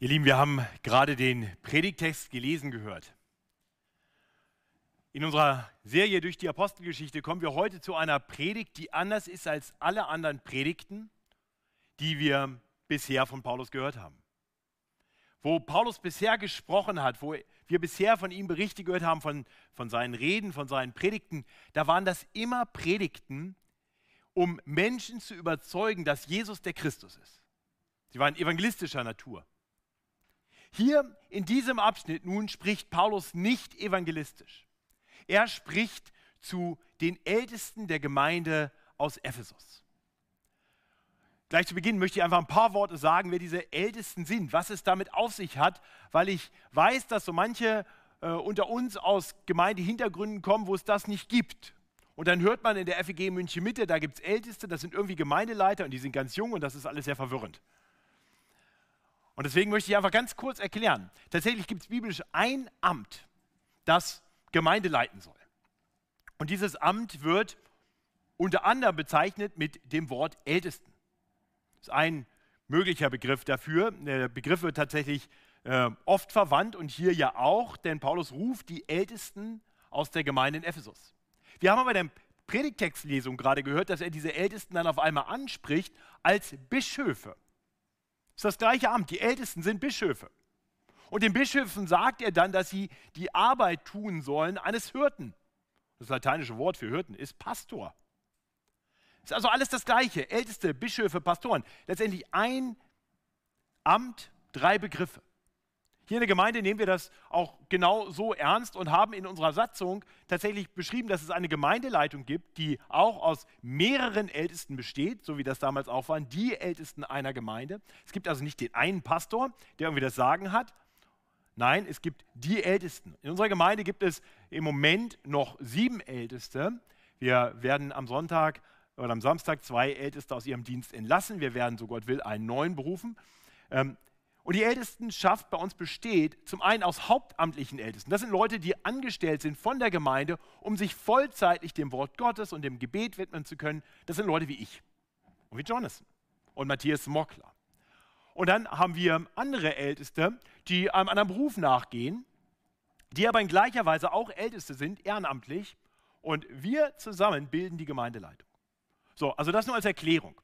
Ihr Lieben, wir haben gerade den Predigtext gelesen gehört. In unserer Serie durch die Apostelgeschichte kommen wir heute zu einer Predigt, die anders ist als alle anderen Predigten, die wir bisher von Paulus gehört haben. Wo Paulus bisher gesprochen hat, wo wir bisher von ihm Berichte gehört haben, von, von seinen Reden, von seinen Predigten, da waren das immer Predigten, um Menschen zu überzeugen, dass Jesus der Christus ist. Sie waren evangelistischer Natur. Hier in diesem Abschnitt nun spricht Paulus nicht evangelistisch. Er spricht zu den Ältesten der Gemeinde aus Ephesus. Gleich zu Beginn möchte ich einfach ein paar Worte sagen, wer diese Ältesten sind, was es damit auf sich hat, weil ich weiß, dass so manche äh, unter uns aus Gemeindehintergründen kommen, wo es das nicht gibt. Und dann hört man in der FEG München Mitte, da gibt es Älteste, das sind irgendwie Gemeindeleiter und die sind ganz jung und das ist alles sehr verwirrend. Und deswegen möchte ich einfach ganz kurz erklären. Tatsächlich gibt es biblisch ein Amt, das Gemeinde leiten soll. Und dieses Amt wird unter anderem bezeichnet mit dem Wort Ältesten. Das ist ein möglicher Begriff dafür. Der Begriff wird tatsächlich äh, oft verwandt und hier ja auch, denn Paulus ruft die Ältesten aus der Gemeinde in Ephesus. Wir haben aber in der Predigtextlesung gerade gehört, dass er diese Ältesten dann auf einmal anspricht als Bischöfe. Ist das gleiche Amt. Die Ältesten sind Bischöfe. Und den Bischöfen sagt er dann, dass sie die Arbeit tun sollen eines Hirten. Das lateinische Wort für Hirten ist Pastor. Ist also alles das Gleiche. Älteste, Bischöfe, Pastoren. Letztendlich ein Amt, drei Begriffe. Hier in der Gemeinde nehmen wir das auch genau so ernst und haben in unserer Satzung tatsächlich beschrieben, dass es eine Gemeindeleitung gibt, die auch aus mehreren Ältesten besteht, so wie das damals auch waren, die Ältesten einer Gemeinde. Es gibt also nicht den einen Pastor, der irgendwie das Sagen hat. Nein, es gibt die Ältesten. In unserer Gemeinde gibt es im Moment noch sieben Älteste. Wir werden am Sonntag oder am Samstag zwei Älteste aus ihrem Dienst entlassen. Wir werden, so Gott will, einen neuen berufen. Ähm, und die Ältestenschaft bei uns besteht zum einen aus hauptamtlichen Ältesten. Das sind Leute, die angestellt sind von der Gemeinde, um sich vollzeitlich dem Wort Gottes und dem Gebet widmen zu können. Das sind Leute wie ich und wie Jonathan und Matthias Mockler. Und dann haben wir andere Älteste, die einem anderen Beruf nachgehen, die aber in gleicher Weise auch Älteste sind, ehrenamtlich. Und wir zusammen bilden die Gemeindeleitung. So, also das nur als Erklärung.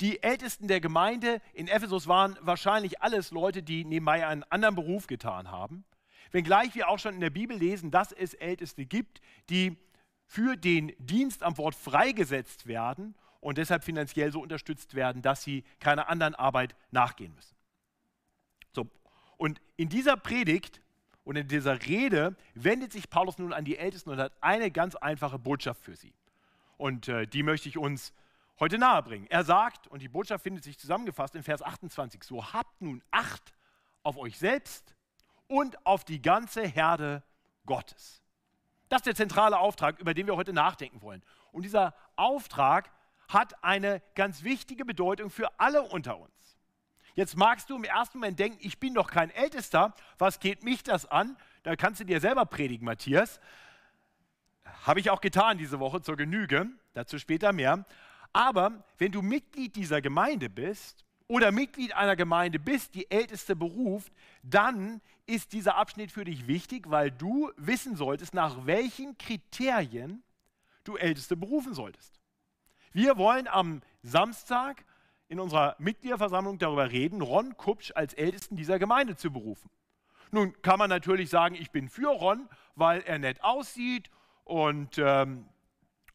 Die Ältesten der Gemeinde in Ephesus waren wahrscheinlich alles Leute, die nebenbei einen anderen Beruf getan haben. Wenngleich wir auch schon in der Bibel lesen, dass es Älteste gibt, die für den Dienst am Wort freigesetzt werden und deshalb finanziell so unterstützt werden, dass sie keiner anderen Arbeit nachgehen müssen. So, und in dieser Predigt und in dieser Rede wendet sich Paulus nun an die Ältesten und hat eine ganz einfache Botschaft für sie. Und äh, die möchte ich uns heute nahebringen. Er sagt, und die Botschaft findet sich zusammengefasst in Vers 28, so habt nun Acht auf euch selbst und auf die ganze Herde Gottes. Das ist der zentrale Auftrag, über den wir heute nachdenken wollen. Und dieser Auftrag hat eine ganz wichtige Bedeutung für alle unter uns. Jetzt magst du im ersten Moment denken, ich bin doch kein Ältester, was geht mich das an? Da kannst du dir selber predigen, Matthias. Habe ich auch getan diese Woche zur Genüge, dazu später mehr. Aber wenn du Mitglied dieser Gemeinde bist oder Mitglied einer Gemeinde bist, die älteste beruft, dann ist dieser Abschnitt für dich wichtig, weil du wissen solltest, nach welchen Kriterien du Älteste berufen solltest. Wir wollen am Samstag in unserer Mitgliederversammlung darüber reden, Ron Kupsch als Ältesten dieser Gemeinde zu berufen. Nun kann man natürlich sagen, ich bin für Ron, weil er nett aussieht und ähm,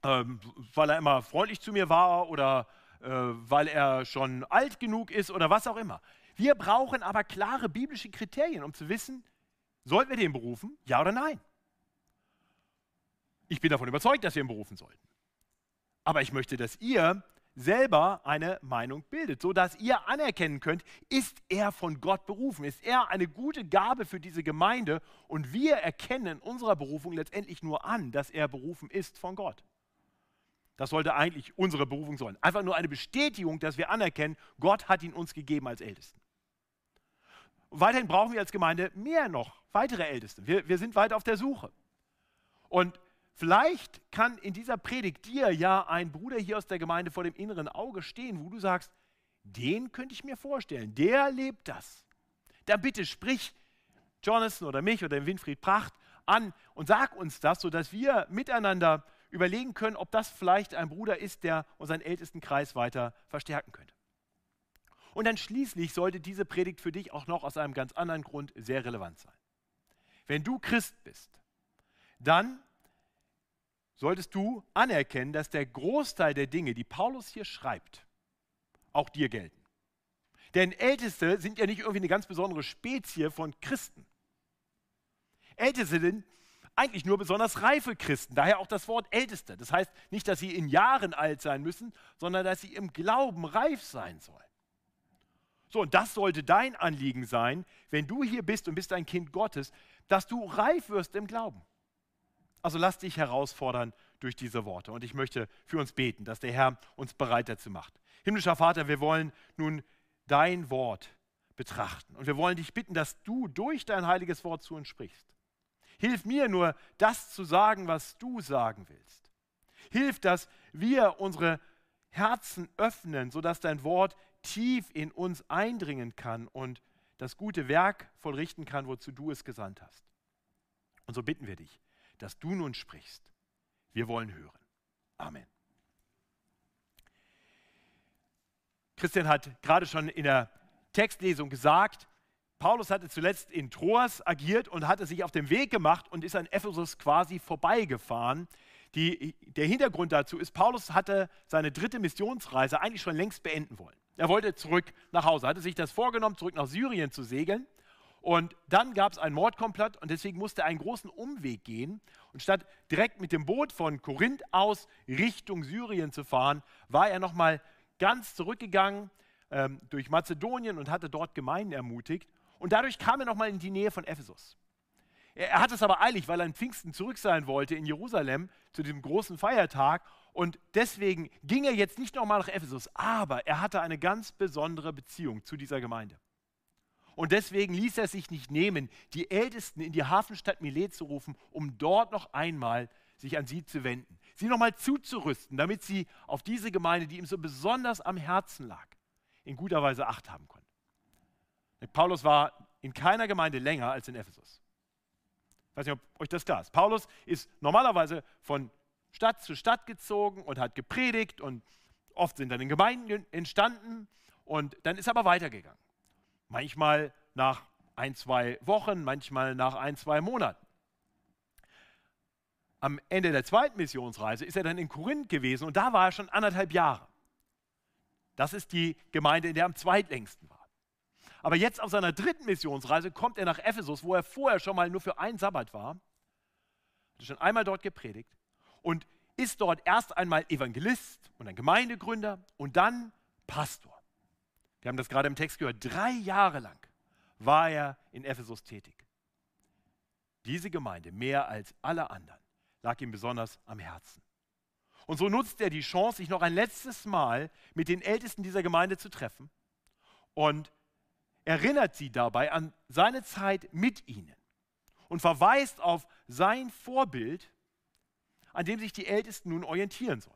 ähm, weil er immer freundlich zu mir war oder äh, weil er schon alt genug ist oder was auch immer. Wir brauchen aber klare biblische Kriterien, um zu wissen, sollten wir den berufen, ja oder nein. Ich bin davon überzeugt, dass wir ihn berufen sollten. Aber ich möchte, dass ihr selber eine Meinung bildet, sodass ihr anerkennen könnt, ist er von Gott berufen, ist er eine gute Gabe für diese Gemeinde und wir erkennen in unserer Berufung letztendlich nur an, dass er berufen ist von Gott. Das sollte eigentlich unsere Berufung sein. Einfach nur eine Bestätigung, dass wir anerkennen, Gott hat ihn uns gegeben als Ältesten. Und weiterhin brauchen wir als Gemeinde mehr noch, weitere Älteste. Wir, wir sind weiter auf der Suche. Und vielleicht kann in dieser Predigt dir ja ein Bruder hier aus der Gemeinde vor dem inneren Auge stehen, wo du sagst, den könnte ich mir vorstellen, der lebt das. dann bitte sprich Jonathan oder mich oder den Winfried Pracht an und sag uns das, sodass wir miteinander überlegen können, ob das vielleicht ein Bruder ist, der unseren ältesten Kreis weiter verstärken könnte. Und dann schließlich sollte diese Predigt für dich auch noch aus einem ganz anderen Grund sehr relevant sein. Wenn du Christ bist, dann solltest du anerkennen, dass der Großteil der Dinge, die Paulus hier schreibt, auch dir gelten. Denn Älteste sind ja nicht irgendwie eine ganz besondere Spezie von Christen. Älteste sind eigentlich nur besonders reife Christen, daher auch das Wort Älteste. Das heißt nicht, dass sie in Jahren alt sein müssen, sondern dass sie im Glauben reif sein sollen. So, und das sollte dein Anliegen sein, wenn du hier bist und bist ein Kind Gottes, dass du reif wirst im Glauben. Also lass dich herausfordern durch diese Worte. Und ich möchte für uns beten, dass der Herr uns bereit dazu macht. Himmlischer Vater, wir wollen nun dein Wort betrachten. Und wir wollen dich bitten, dass du durch dein heiliges Wort zu uns sprichst. Hilf mir nur, das zu sagen, was du sagen willst. Hilf, dass wir unsere Herzen öffnen, sodass dein Wort tief in uns eindringen kann und das gute Werk vollrichten kann, wozu du es gesandt hast. Und so bitten wir dich, dass du nun sprichst. Wir wollen hören. Amen. Christian hat gerade schon in der Textlesung gesagt, Paulus hatte zuletzt in Troas agiert und hatte sich auf den Weg gemacht und ist an Ephesus quasi vorbeigefahren. Die, der Hintergrund dazu ist, Paulus hatte seine dritte Missionsreise eigentlich schon längst beenden wollen. Er wollte zurück nach Hause, hatte sich das vorgenommen, zurück nach Syrien zu segeln. Und dann gab es einen Mordkomplott und deswegen musste er einen großen Umweg gehen. Und statt direkt mit dem Boot von Korinth aus Richtung Syrien zu fahren, war er nochmal ganz zurückgegangen ähm, durch Mazedonien und hatte dort Gemeinden ermutigt. Und dadurch kam er nochmal in die Nähe von Ephesus. Er, er hat es aber eilig, weil er an Pfingsten zurück sein wollte in Jerusalem zu diesem großen Feiertag. Und deswegen ging er jetzt nicht nochmal nach Ephesus, aber er hatte eine ganz besondere Beziehung zu dieser Gemeinde. Und deswegen ließ er sich nicht nehmen, die Ältesten in die Hafenstadt Milet zu rufen, um dort noch einmal sich an sie zu wenden, sie nochmal zuzurüsten, damit sie auf diese Gemeinde, die ihm so besonders am Herzen lag, in guter Weise Acht haben konnten. Paulus war in keiner Gemeinde länger als in Ephesus. Ich weiß nicht, ob euch das klar ist. Paulus ist normalerweise von Stadt zu Stadt gezogen und hat gepredigt und oft sind dann in Gemeinden entstanden und dann ist er aber weitergegangen. Manchmal nach ein, zwei Wochen, manchmal nach ein, zwei Monaten. Am Ende der zweiten Missionsreise ist er dann in Korinth gewesen und da war er schon anderthalb Jahre. Das ist die Gemeinde, in der er am zweitlängsten war. Aber jetzt auf seiner dritten Missionsreise kommt er nach Ephesus, wo er vorher schon mal nur für einen Sabbat war, hat schon einmal dort gepredigt und ist dort erst einmal Evangelist und ein Gemeindegründer und dann Pastor. Wir haben das gerade im Text gehört. Drei Jahre lang war er in Ephesus tätig. Diese Gemeinde, mehr als alle anderen, lag ihm besonders am Herzen. Und so nutzt er die Chance, sich noch ein letztes Mal mit den Ältesten dieser Gemeinde zu treffen und erinnert sie dabei an seine Zeit mit ihnen und verweist auf sein Vorbild, an dem sich die Ältesten nun orientieren sollen.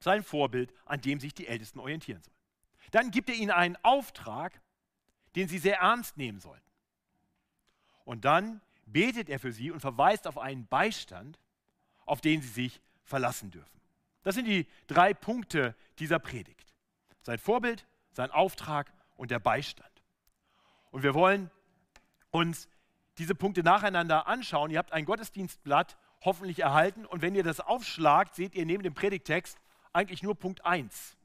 Sein Vorbild, an dem sich die Ältesten orientieren sollen. Dann gibt er ihnen einen Auftrag, den sie sehr ernst nehmen sollten. Und dann betet er für sie und verweist auf einen Beistand, auf den sie sich verlassen dürfen. Das sind die drei Punkte dieser Predigt. Sein Vorbild, sein Auftrag und der Beistand. Und wir wollen uns diese Punkte nacheinander anschauen. Ihr habt ein Gottesdienstblatt hoffentlich erhalten und wenn ihr das aufschlagt, seht ihr neben dem Predigtext eigentlich nur Punkt 1.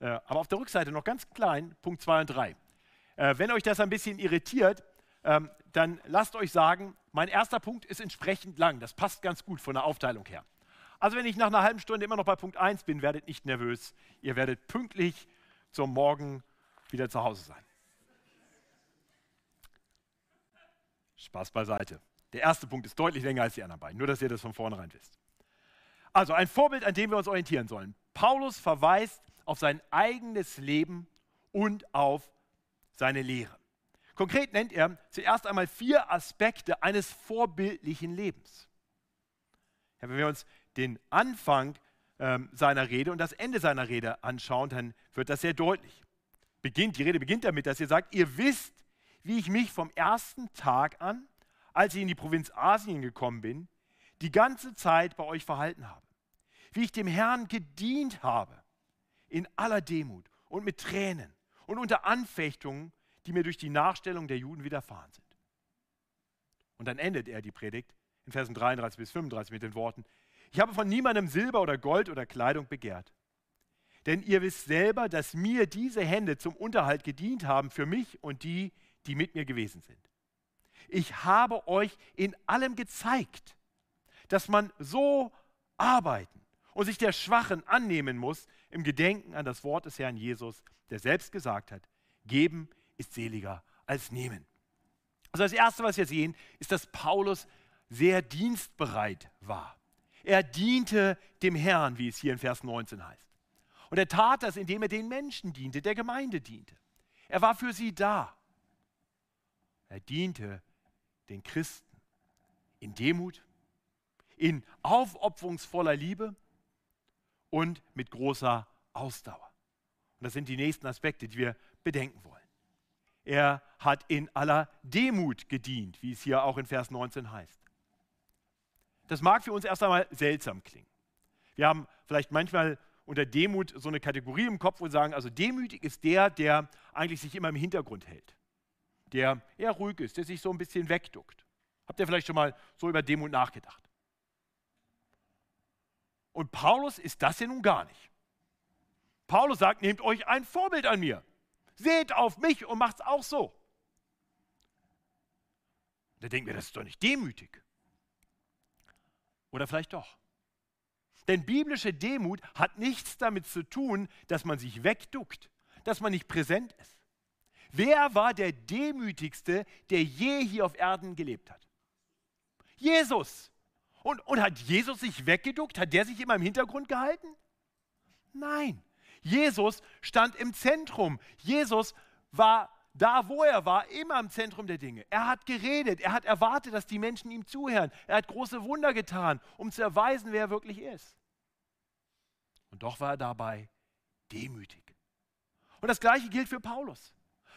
Äh, aber auf der Rückseite noch ganz klein Punkt 2 und 3. Äh, wenn euch das ein bisschen irritiert, ähm, dann lasst euch sagen, mein erster Punkt ist entsprechend lang. Das passt ganz gut von der Aufteilung her. Also wenn ich nach einer halben Stunde immer noch bei Punkt 1 bin, werdet nicht nervös. Ihr werdet pünktlich zum Morgen wieder zu Hause sein. Spaß beiseite. Der erste Punkt ist deutlich länger als die anderen beiden, nur dass ihr das von vornherein wisst. Also ein Vorbild, an dem wir uns orientieren sollen. Paulus verweist auf sein eigenes Leben und auf seine Lehre. Konkret nennt er zuerst einmal vier Aspekte eines vorbildlichen Lebens. Ja, wenn wir uns den Anfang ähm, seiner Rede und das Ende seiner Rede anschauen, dann wird das sehr deutlich. Beginnt, die Rede beginnt damit, dass er sagt, ihr wisst, wie ich mich vom ersten Tag an, als ich in die Provinz Asien gekommen bin, die ganze Zeit bei euch verhalten habe. Wie ich dem Herrn gedient habe, in aller Demut und mit Tränen und unter Anfechtungen, die mir durch die Nachstellung der Juden widerfahren sind. Und dann endet er die Predigt in Versen 33 bis 35 mit den Worten, ich habe von niemandem Silber oder Gold oder Kleidung begehrt. Denn ihr wisst selber, dass mir diese Hände zum Unterhalt gedient haben für mich und die, die mit mir gewesen sind. Ich habe euch in allem gezeigt, dass man so arbeiten und sich der Schwachen annehmen muss im Gedenken an das Wort des Herrn Jesus, der selbst gesagt hat, geben ist seliger als nehmen. Also das Erste, was wir sehen, ist, dass Paulus sehr dienstbereit war. Er diente dem Herrn, wie es hier in Vers 19 heißt. Und er tat das, indem er den Menschen diente, der Gemeinde diente. Er war für sie da. Er diente den Christen in Demut, in aufopferungsvoller Liebe und mit großer Ausdauer. Und das sind die nächsten Aspekte, die wir bedenken wollen. Er hat in aller Demut gedient, wie es hier auch in Vers 19 heißt. Das mag für uns erst einmal seltsam klingen. Wir haben vielleicht manchmal unter Demut so eine Kategorie im Kopf, wo wir sagen, also demütig ist der, der eigentlich sich immer im Hintergrund hält, der eher ruhig ist, der sich so ein bisschen wegduckt. Habt ihr vielleicht schon mal so über Demut nachgedacht? Und Paulus ist das ja nun gar nicht. Paulus sagt, nehmt euch ein Vorbild an mir. Seht auf mich und macht's auch so. Da denken wir, das ist doch nicht demütig. Oder vielleicht doch. Denn biblische Demut hat nichts damit zu tun, dass man sich wegduckt, dass man nicht präsent ist. Wer war der Demütigste, der je hier auf Erden gelebt hat? Jesus. Und, und hat Jesus sich weggeduckt? Hat der sich immer im Hintergrund gehalten? Nein. Jesus stand im Zentrum. Jesus war da, wo er war, immer im Zentrum der Dinge. Er hat geredet, er hat erwartet, dass die Menschen ihm zuhören. Er hat große Wunder getan, um zu erweisen, wer er wirklich ist. Und doch war er dabei demütig. Und das gleiche gilt für Paulus.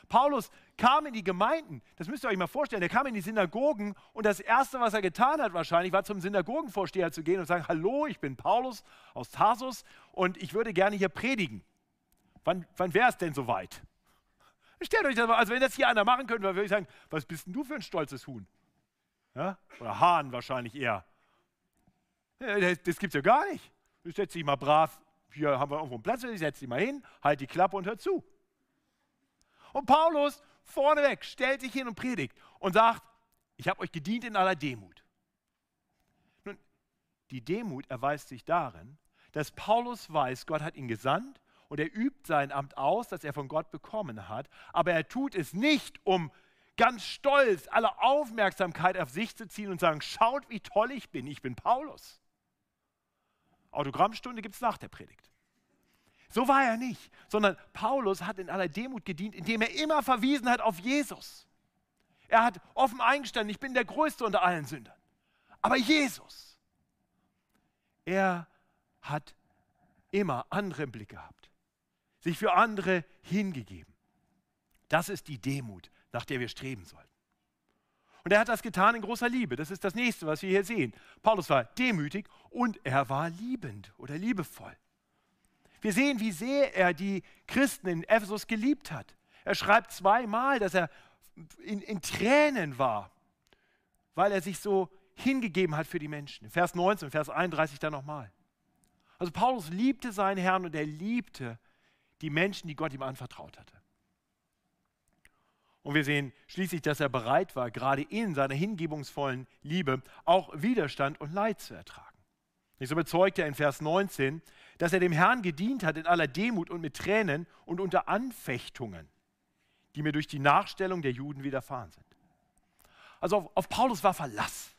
Paulus kam in die Gemeinden, das müsst ihr euch mal vorstellen, er kam in die Synagogen und das Erste, was er getan hat wahrscheinlich, war zum Synagogenvorsteher zu gehen und zu sagen, hallo, ich bin Paulus aus Tarsus und ich würde gerne hier predigen. Wann, wann wäre es denn soweit? Stellt euch das mal, also wenn das hier einer machen könnte, würde ich sagen, was bist denn du für ein stolzes Huhn? Ja? Oder Hahn wahrscheinlich eher. Das, das gibt es ja gar nicht. Du setzt dich mal brav, hier haben wir irgendwo einen Platz, ich setze dich mal hin, halt die Klappe und hör zu. Und Paulus vorneweg stellt sich hin und predigt und sagt, ich habe euch gedient in aller Demut. Nun, die Demut erweist sich darin, dass Paulus weiß, Gott hat ihn gesandt und er übt sein Amt aus, das er von Gott bekommen hat, aber er tut es nicht, um ganz stolz alle Aufmerksamkeit auf sich zu ziehen und sagen, schaut, wie toll ich bin, ich bin Paulus. Autogrammstunde gibt es nach der Predigt. So war er nicht, sondern Paulus hat in aller Demut gedient, indem er immer verwiesen hat auf Jesus. Er hat offen eingestanden, ich bin der Größte unter allen Sündern. Aber Jesus, er hat immer andere im Blick gehabt sich für andere hingegeben. Das ist die Demut, nach der wir streben sollten. Und er hat das getan in großer Liebe. Das ist das nächste, was wir hier sehen. Paulus war demütig und er war liebend oder liebevoll. Wir sehen, wie sehr er die Christen in Ephesus geliebt hat. Er schreibt zweimal, dass er in, in Tränen war, weil er sich so hingegeben hat für die Menschen. Vers 19, Vers 31 dann nochmal. Also Paulus liebte seinen Herrn und er liebte die Menschen, die Gott ihm anvertraut hatte. Und wir sehen schließlich, dass er bereit war, gerade in seiner hingebungsvollen Liebe auch Widerstand und Leid zu ertragen. So bezeugt er in Vers 19, dass er dem Herrn gedient hat in aller Demut und mit Tränen und unter Anfechtungen, die mir durch die Nachstellung der Juden widerfahren sind. Also auf, auf Paulus war Verlass.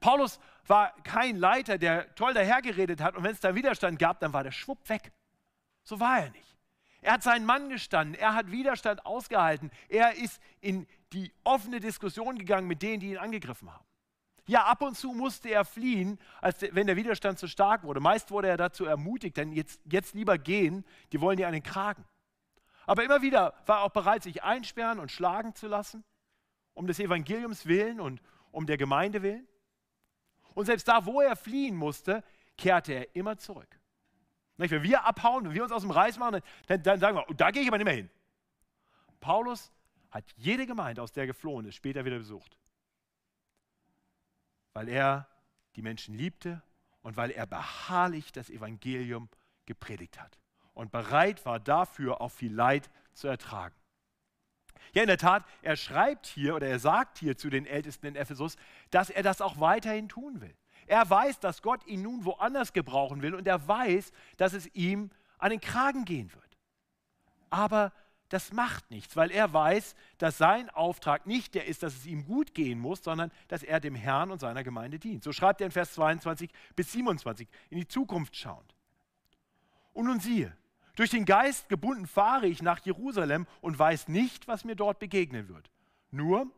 Paulus war kein Leiter, der toll dahergeredet hat und wenn es da Widerstand gab, dann war der Schwupp weg. So war er nicht. Er hat seinen Mann gestanden, er hat Widerstand ausgehalten, er ist in die offene Diskussion gegangen mit denen, die ihn angegriffen haben. Ja, ab und zu musste er fliehen, als der, wenn der Widerstand zu stark wurde. Meist wurde er dazu ermutigt, denn jetzt, jetzt lieber gehen, die wollen dir einen Kragen. Aber immer wieder war er auch bereit, sich einsperren und schlagen zu lassen, um des Evangeliums willen und um der Gemeinde willen. Und selbst da, wo er fliehen musste, kehrte er immer zurück. Wenn wir abhauen, wenn wir uns aus dem Reis machen, dann, dann sagen wir, da gehe ich aber nicht mehr hin. Paulus hat jede Gemeinde, aus der geflohen ist, später wieder besucht. Weil er die Menschen liebte und weil er beharrlich das Evangelium gepredigt hat und bereit war dafür auch viel Leid zu ertragen. Ja, in der Tat, er schreibt hier oder er sagt hier zu den Ältesten in Ephesus, dass er das auch weiterhin tun will. Er weiß, dass Gott ihn nun woanders gebrauchen will und er weiß, dass es ihm an den Kragen gehen wird. Aber das macht nichts, weil er weiß, dass sein Auftrag nicht der ist, dass es ihm gut gehen muss, sondern dass er dem Herrn und seiner Gemeinde dient. So schreibt er in Vers 22 bis 27 in die Zukunft schauend. Und nun siehe, durch den Geist gebunden fahre ich nach Jerusalem und weiß nicht, was mir dort begegnen wird. Nur,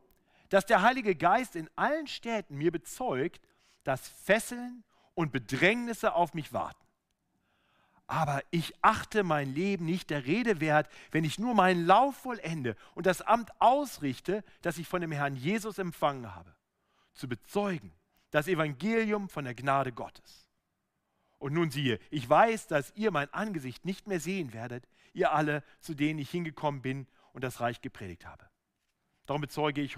dass der Heilige Geist in allen Städten mir bezeugt, dass Fesseln und Bedrängnisse auf mich warten. Aber ich achte mein Leben nicht der Rede wert, wenn ich nur meinen Lauf vollende und das Amt ausrichte, das ich von dem Herrn Jesus empfangen habe, zu bezeugen, das Evangelium von der Gnade Gottes. Und nun siehe, ich weiß, dass ihr mein Angesicht nicht mehr sehen werdet, ihr alle, zu denen ich hingekommen bin und das Reich gepredigt habe. Darum bezeuge ich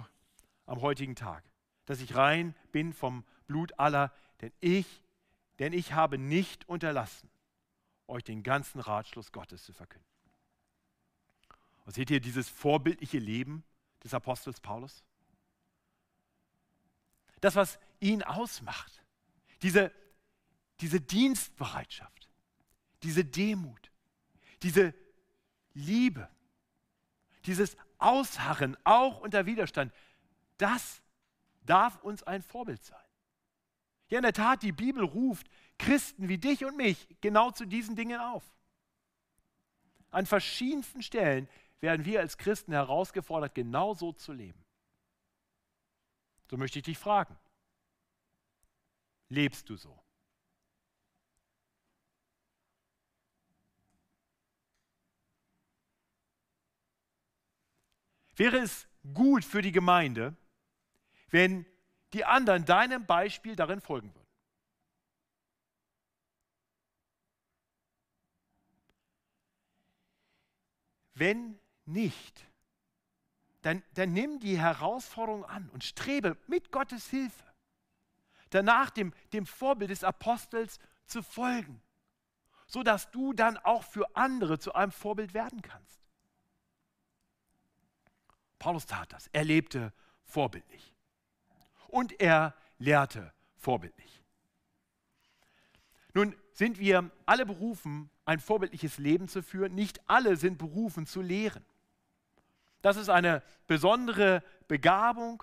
am heutigen Tag, dass ich rein bin vom Blut aller, denn ich, denn ich habe nicht unterlassen, euch den ganzen Ratschluss Gottes zu verkünden. Und seht ihr dieses vorbildliche Leben des Apostels Paulus? Das, was ihn ausmacht, diese diese Dienstbereitschaft, diese Demut, diese Liebe, dieses Ausharren auch unter Widerstand, das darf uns ein Vorbild sein. Ja, in der Tat, die Bibel ruft Christen wie dich und mich genau zu diesen Dingen auf. An verschiedensten Stellen werden wir als Christen herausgefordert, genau so zu leben. So möchte ich dich fragen. Lebst du so? Wäre es gut für die Gemeinde, wenn die anderen deinem Beispiel darin folgen würden? Wenn nicht, dann, dann nimm die Herausforderung an und strebe mit Gottes Hilfe danach dem, dem Vorbild des Apostels zu folgen, sodass du dann auch für andere zu einem Vorbild werden kannst. Paulus tat das. Er lebte vorbildlich. Und er lehrte vorbildlich. Nun sind wir alle berufen, ein vorbildliches Leben zu führen. Nicht alle sind berufen zu lehren. Das ist eine besondere Begabung.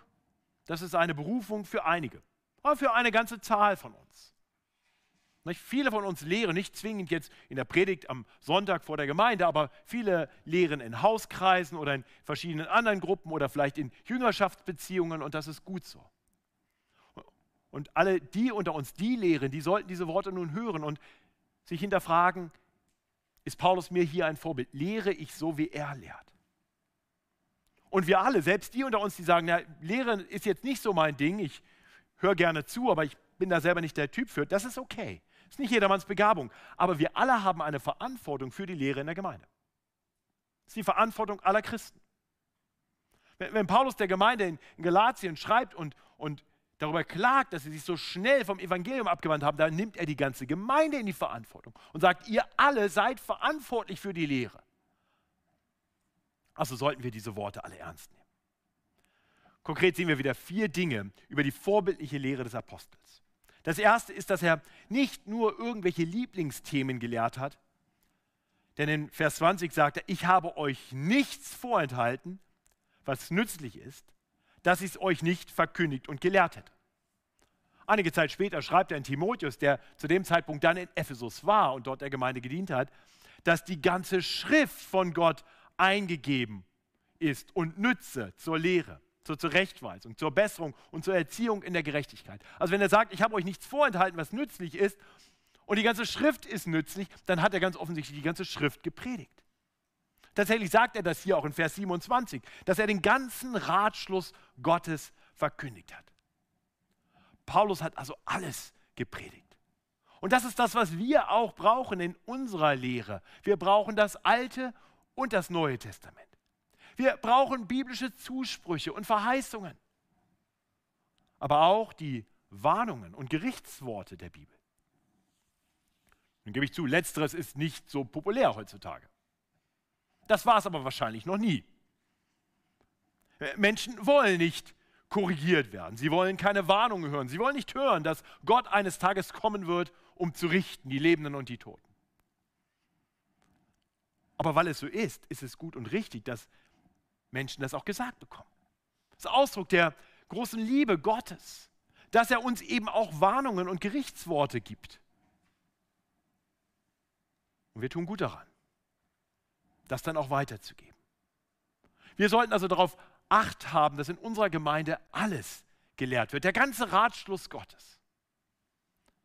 Das ist eine Berufung für einige, aber für eine ganze Zahl von uns. Nicht? Viele von uns lehren nicht zwingend jetzt in der Predigt am Sonntag vor der Gemeinde, aber viele lehren in Hauskreisen oder in verschiedenen anderen Gruppen oder vielleicht in Jüngerschaftsbeziehungen und das ist gut so. Und alle die unter uns, die lehren, die sollten diese Worte nun hören und sich hinterfragen, ist Paulus mir hier ein Vorbild? Lehre ich so, wie er lehrt? Und wir alle, selbst die unter uns, die sagen, na, Lehren ist jetzt nicht so mein Ding, ich höre gerne zu, aber ich bin da selber nicht der Typ für, das ist okay. Ist nicht jedermanns Begabung. Aber wir alle haben eine Verantwortung für die Lehre in der Gemeinde. Das ist die Verantwortung aller Christen. Wenn, Paulus der Gemeinde in, in Galatien schreibt und, und darüber klagt, dass sie sich so schnell vom Evangelium abgewandt haben, dann nimmt er die ganze Gemeinde in die Verantwortung und sagt, ihr alle seid verantwortlich für die Lehre. Also sollten wir diese Worte alle ernst nehmen. Konkret sehen wir wieder vier Dinge über die vorbildliche Lehre des Apostels. Das erste ist, dass er nicht nur irgendwelche Lieblingsthemen gelehrt hat, denn in Vers 20 sagt er, ich habe euch nichts vorenthalten, was nützlich ist, dass ich es euch nicht verkündigt und gelehrt hätte. Einige Zeit später schreibt er in Timotheus, der zu dem Zeitpunkt dann in Ephesus war und dort der Gemeinde gedient hat, dass die ganze Schrift von Gott eingegeben ist und nütze zur Lehre, zur Zurechtweisung, zur Besserung und zur Erziehung in der Gerechtigkeit. Also wenn er sagt, ich habe euch nichts vorenthalten, was nützlich ist, und die ganze Schrift ist nützlich, dann hat er ganz offensichtlich die ganze Schrift gepredigt. Tatsächlich sagt er das hier auch in Vers 27, dass er den ganzen Ratschluss Gottes verkündigt hat. Paulus hat also alles gepredigt. Und das ist das, was wir auch brauchen in unserer Lehre. Wir brauchen das Alte und das Neue Testament. Wir brauchen biblische Zusprüche und Verheißungen, aber auch die Warnungen und Gerichtsworte der Bibel. Nun gebe ich zu, letzteres ist nicht so populär heutzutage. Das war es aber wahrscheinlich noch nie. Äh, Menschen wollen nicht korrigiert werden. Sie wollen keine Warnungen hören. Sie wollen nicht hören, dass Gott eines Tages kommen wird, um zu richten, die Lebenden und die Toten. Aber weil es so ist, ist es gut und richtig, dass Menschen das auch gesagt bekommen. Das ist Ausdruck der großen Liebe Gottes, dass er uns eben auch Warnungen und Gerichtsworte gibt. Und wir tun gut daran, das dann auch weiterzugeben. Wir sollten also darauf Acht haben, dass in unserer Gemeinde alles gelehrt wird, der ganze Ratschluss Gottes.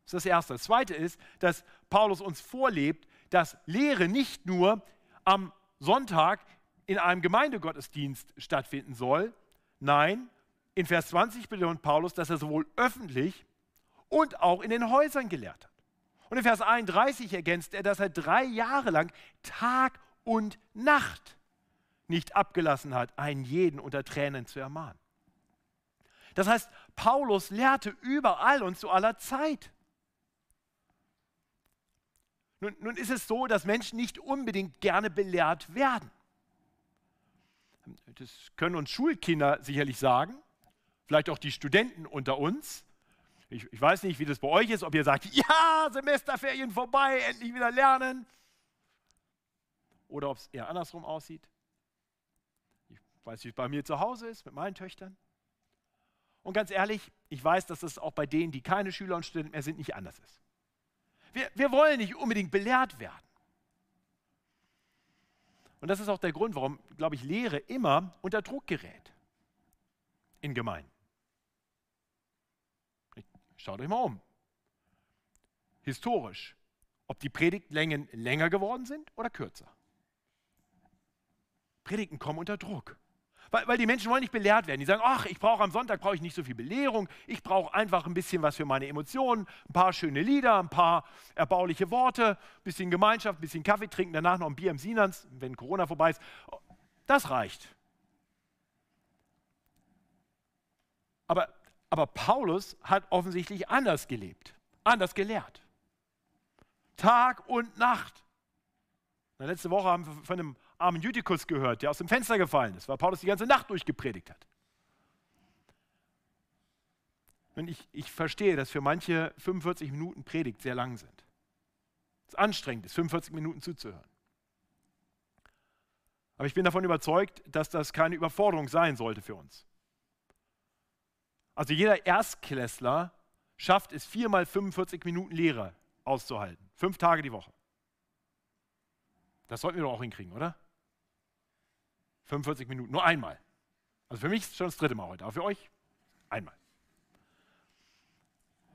Das ist das Erste. Das Zweite ist, dass Paulus uns vorlebt, dass Lehre nicht nur am Sonntag in einem Gemeindegottesdienst stattfinden soll. Nein, in Vers 20 betont Paulus, dass er sowohl öffentlich und auch in den Häusern gelehrt hat. Und in Vers 31 ergänzt er, dass er drei Jahre lang Tag und Nacht nicht abgelassen hat, einen jeden unter Tränen zu ermahnen. Das heißt, Paulus lehrte überall und zu aller Zeit. Nun, nun, ist es so, dass Menschen nicht unbedingt gerne belehrt werden. Das können uns Schulkinder sicherlich sagen, vielleicht auch die Studenten unter uns. Ich, ich weiß nicht, wie das bei euch ist, ob ihr sagt, ja, Semesterferien vorbei, endlich wieder lernen. Oder ob es eher andersrum aussieht. Ich weiß, wie es bei mir zu Hause ist mit meinen Töchtern. Und ganz ehrlich, ich weiß, dass es auch bei denen, die keine Schüler und Studenten mehr sind, nicht anders ist. Wir, wir wollen nicht unbedingt belehrt werden. Und das ist auch der Grund, warum, glaube ich, Lehre immer unter Druck gerät in Gemeinden. Schaut euch mal um. Historisch, ob die Predigtlängen länger geworden sind oder kürzer. Predigten kommen unter Druck. Weil, weil die Menschen wollen nicht belehrt werden. Die sagen, ach, ich brauche am Sonntag brauche ich nicht so viel Belehrung. Ich brauche einfach ein bisschen was für meine Emotionen, ein paar schöne Lieder, ein paar erbauliche Worte, ein bisschen Gemeinschaft, ein bisschen Kaffee trinken, danach noch ein Bier im Sinans, wenn Corona vorbei ist. Das reicht. Aber aber Paulus hat offensichtlich anders gelebt, anders gelehrt. Tag und Nacht. Letzte Woche haben wir von einem armen Jüdikus gehört, der aus dem Fenster gefallen ist, weil Paulus die ganze Nacht durchgepredigt hat. Und ich, ich verstehe, dass für manche 45 Minuten Predigt sehr lang sind. Es ist anstrengend, ist 45 Minuten zuzuhören. Aber ich bin davon überzeugt, dass das keine Überforderung sein sollte für uns. Also jeder Erstklässler schafft es viermal 45 Minuten Lehre auszuhalten. Fünf Tage die Woche. Das sollten wir doch auch hinkriegen, oder? 45 Minuten, nur einmal. Also für mich ist es schon das dritte Mal heute, aber für euch einmal.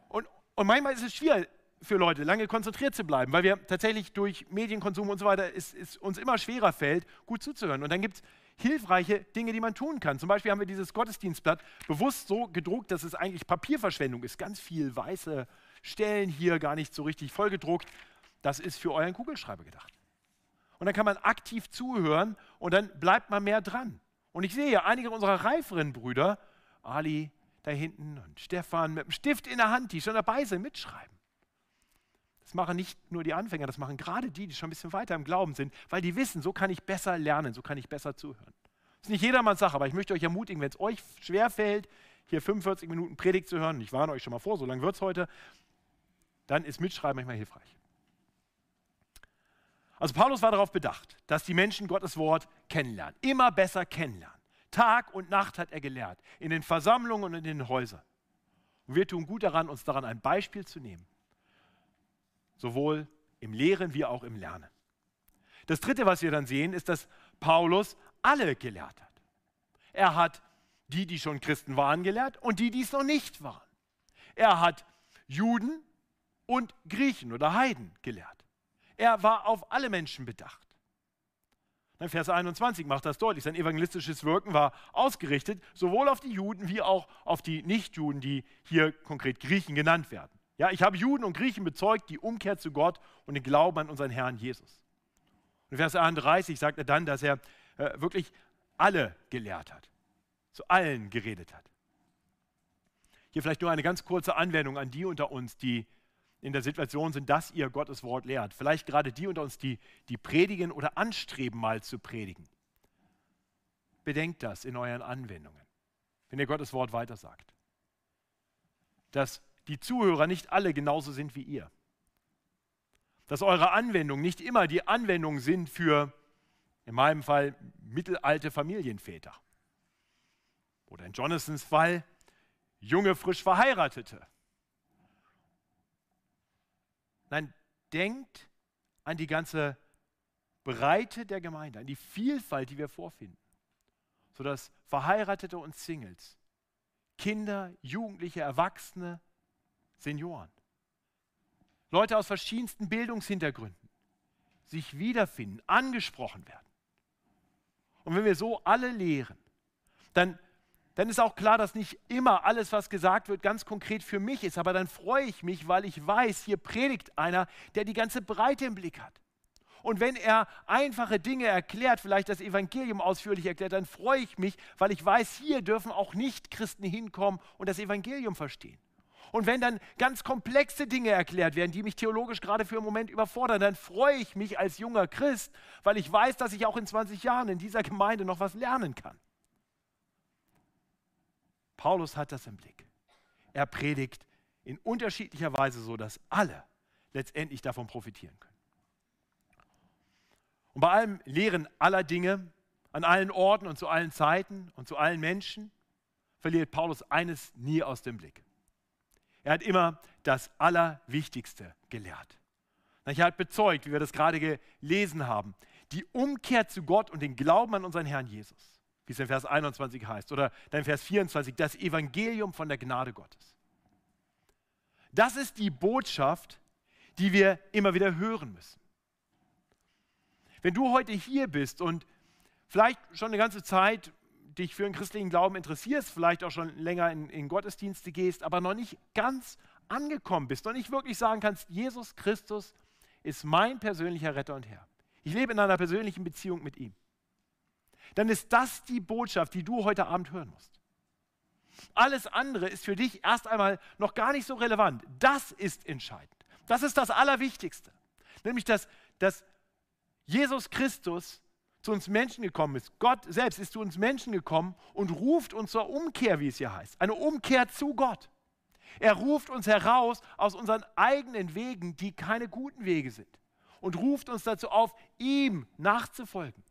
Und, und manchmal ist es schwer für Leute, lange konzentriert zu bleiben, weil wir tatsächlich durch Medienkonsum und so weiter es, es uns immer schwerer fällt, gut zuzuhören. Und dann gibt es hilfreiche Dinge, die man tun kann. Zum Beispiel haben wir dieses Gottesdienstblatt bewusst so gedruckt, dass es eigentlich Papierverschwendung ist. Ganz viel weiße Stellen hier, gar nicht so richtig vollgedruckt. Das ist für euren Kugelschreiber gedacht. Und dann kann man aktiv zuhören und dann bleibt man mehr dran. Und ich sehe einige unserer reiferen Brüder, Ali da hinten und Stefan mit dem Stift in der Hand, die schon dabei sind, mitschreiben. Das machen nicht nur die Anfänger, das machen gerade die, die schon ein bisschen weiter im Glauben sind, weil die wissen, so kann ich besser lernen, so kann ich besser zuhören. Das ist nicht jedermanns Sache, aber ich möchte euch ermutigen, wenn es euch schwerfällt, hier 45 Minuten Predigt zu hören, ich warne euch schon mal vor, so lange wird es heute, dann ist Mitschreiben manchmal hilfreich. Also Paulus war darauf bedacht, dass die Menschen Gottes Wort kennenlernen, immer besser kennenlernen. Tag und Nacht hat er gelehrt, in den Versammlungen und in den Häusern. Und wir tun gut daran, uns daran ein Beispiel zu nehmen sowohl im Lehren wie auch im Lernen. Das Dritte, was wir dann sehen, ist, dass Paulus alle gelehrt hat. Er hat die, die schon Christen waren, gelehrt und die, die es noch nicht waren. Er hat Juden und Griechen oder Heiden gelehrt. Er war auf alle Menschen bedacht. Ne, Vers 21 macht das deutlich. Sein evangelistisches Wirken war ausgerichtet sowohl auf die Juden wie auch auf die Nichtjuden, die hier konkret Griechen genannt werden. Ja, ich habe Juden und Griechen bezeugt, die Umkehr zu Gott und den Glauben an unseren Herrn Jesus. Und Vers 31 sagt er dann, dass er äh, wirklich alle gelehrt hat, zu allen geredet hat. Hier vielleicht nur eine ganz kurze Anwendung an die unter uns, die in der Situation sind, dass ihr Gottes Wort lehrt. Vielleicht gerade die unter uns, die, die predigen oder anstreben, mal zu predigen. Bedenkt das in euren Anwendungen, wenn ihr Gottes Wort weitersagt. Dass die Zuhörer nicht alle genauso sind wie ihr. Dass eure Anwendungen nicht immer die Anwendungen sind für, in meinem Fall, mittelalte Familienväter. Oder in Jonathan's Fall, junge, frisch Verheiratete Nein, denkt an die ganze Breite der Gemeinde, an die Vielfalt, die wir vorfinden, sodass Verheiratete und Singles, Kinder, Jugendliche, Erwachsene, Senioren, Leute aus verschiedensten Bildungshintergründen sich wiederfinden, angesprochen werden. Und wenn wir so alle lehren, dann dann ist auch klar, dass nicht immer alles, was gesagt wird, ganz konkret für mich ist. Aber dann freue ich mich, weil ich weiß, hier predigt einer, der die ganze Breite im Blick hat. Und wenn er einfache Dinge erklärt, vielleicht das Evangelium ausführlich erklärt, dann freue ich mich, weil ich weiß, hier dürfen auch Nicht-Christen hinkommen und das Evangelium verstehen. Und wenn dann ganz komplexe Dinge erklärt werden, die mich theologisch gerade für einen Moment überfordern, dann freue ich mich als junger Christ, weil ich weiß, dass ich auch in 20 Jahren in dieser Gemeinde noch was lernen kann. Paulus hat das im Blick. Er predigt in unterschiedlicher Weise so, dass alle letztendlich davon profitieren können. Und bei allem Lehren aller Dinge, an allen Orten und zu allen Zeiten und zu allen Menschen, verliert Paulus eines nie aus dem Blick. Er hat immer das Allerwichtigste gelehrt. Er hat bezeugt, wie wir das gerade gelesen haben, die Umkehr zu Gott und den Glauben an unseren Herrn Jesus wie es in Vers 21 heißt, oder dann Vers 24, das Evangelium von der Gnade Gottes. Das ist die Botschaft, die wir immer wieder hören müssen. Wenn du heute hier bist und vielleicht schon eine ganze Zeit dich für den christlichen Glauben interessierst, vielleicht auch schon länger in, in Gottesdienste gehst, aber noch nicht ganz angekommen bist, noch nicht wirklich sagen kannst, Jesus Christus ist mein persönlicher Retter und Herr. Ich lebe in einer persönlichen Beziehung mit ihm dann ist das die Botschaft, die du heute Abend hören musst. Alles andere ist für dich erst einmal noch gar nicht so relevant. Das ist entscheidend. Das ist das Allerwichtigste. Nämlich, dass, dass Jesus Christus zu uns Menschen gekommen ist. Gott selbst ist zu uns Menschen gekommen und ruft uns zur Umkehr, wie es hier heißt. Eine Umkehr zu Gott. Er ruft uns heraus aus unseren eigenen Wegen, die keine guten Wege sind. Und ruft uns dazu auf, ihm nachzufolgen.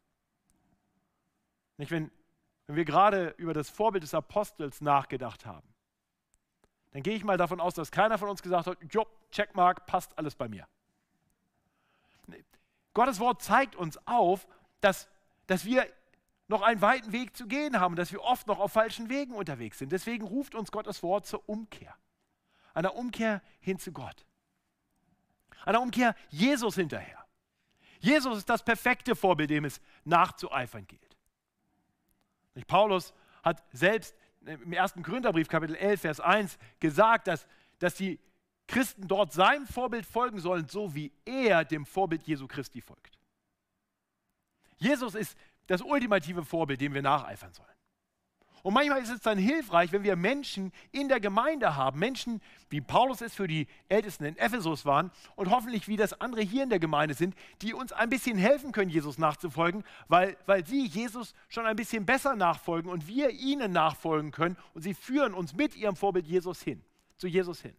Nicht, wenn, wenn wir gerade über das Vorbild des Apostels nachgedacht haben, dann gehe ich mal davon aus, dass keiner von uns gesagt hat, jo, Checkmark, passt alles bei mir. Gottes Wort zeigt uns auf, dass, dass wir noch einen weiten Weg zu gehen haben, dass wir oft noch auf falschen Wegen unterwegs sind. Deswegen ruft uns Gottes Wort zur Umkehr. Einer Umkehr hin zu Gott. Einer Umkehr Jesus hinterher. Jesus ist das perfekte Vorbild, dem es nachzueifern gilt. Paulus hat selbst im ersten Korintherbrief, Kapitel 11, Vers 1, gesagt, dass, dass die Christen dort seinem Vorbild folgen sollen, so wie er dem Vorbild Jesu Christi folgt. Jesus ist das ultimative Vorbild, dem wir nacheifern sollen. Und manchmal ist es dann hilfreich, wenn wir Menschen in der Gemeinde haben, Menschen, wie Paulus es für die Ältesten in Ephesus waren und hoffentlich wie das andere hier in der Gemeinde sind, die uns ein bisschen helfen können, Jesus nachzufolgen, weil, weil sie Jesus schon ein bisschen besser nachfolgen und wir ihnen nachfolgen können und sie führen uns mit ihrem Vorbild Jesus hin, zu Jesus hin.